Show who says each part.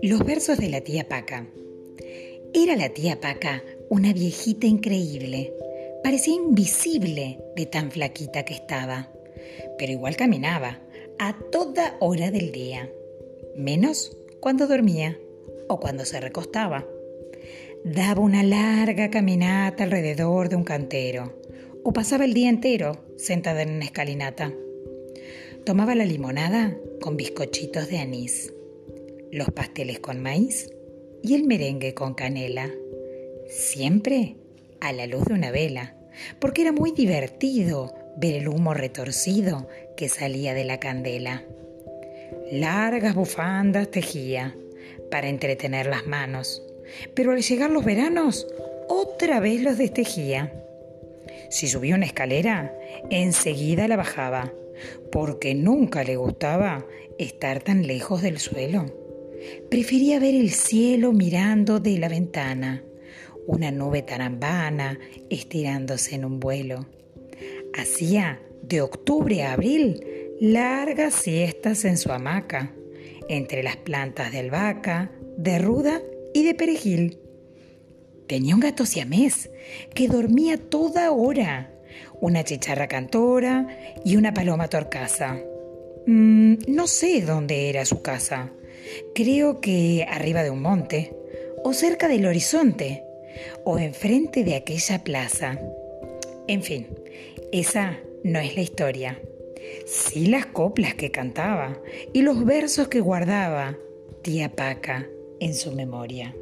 Speaker 1: Los versos de la tía Paca. Era la tía Paca una viejita increíble. Parecía invisible de tan flaquita que estaba, pero igual caminaba a toda hora del día, menos cuando dormía o cuando se recostaba. Daba una larga caminata alrededor de un cantero o pasaba el día entero sentada en una escalinata. Tomaba la limonada con bizcochitos de anís, los pasteles con maíz y el merengue con canela, siempre a la luz de una vela, porque era muy divertido ver el humo retorcido que salía de la candela. Largas bufandas tejía para entretener las manos, pero al llegar los veranos otra vez los destejía. Si subía una escalera, enseguida la bajaba, porque nunca le gustaba estar tan lejos del suelo. Prefería ver el cielo mirando de la ventana, una nube tarambana estirándose en un vuelo. Hacía de octubre a abril largas siestas en su hamaca, entre las plantas de albahaca, de ruda y de perejil. Tenía un gato siamés que dormía toda hora, una chicharra cantora y una paloma torcaza. Mm, no sé dónde era su casa. Creo que arriba de un monte, o cerca del horizonte, o enfrente de aquella plaza. En fin, esa no es la historia. Sí las coplas que cantaba y los versos que guardaba tía Paca en su memoria.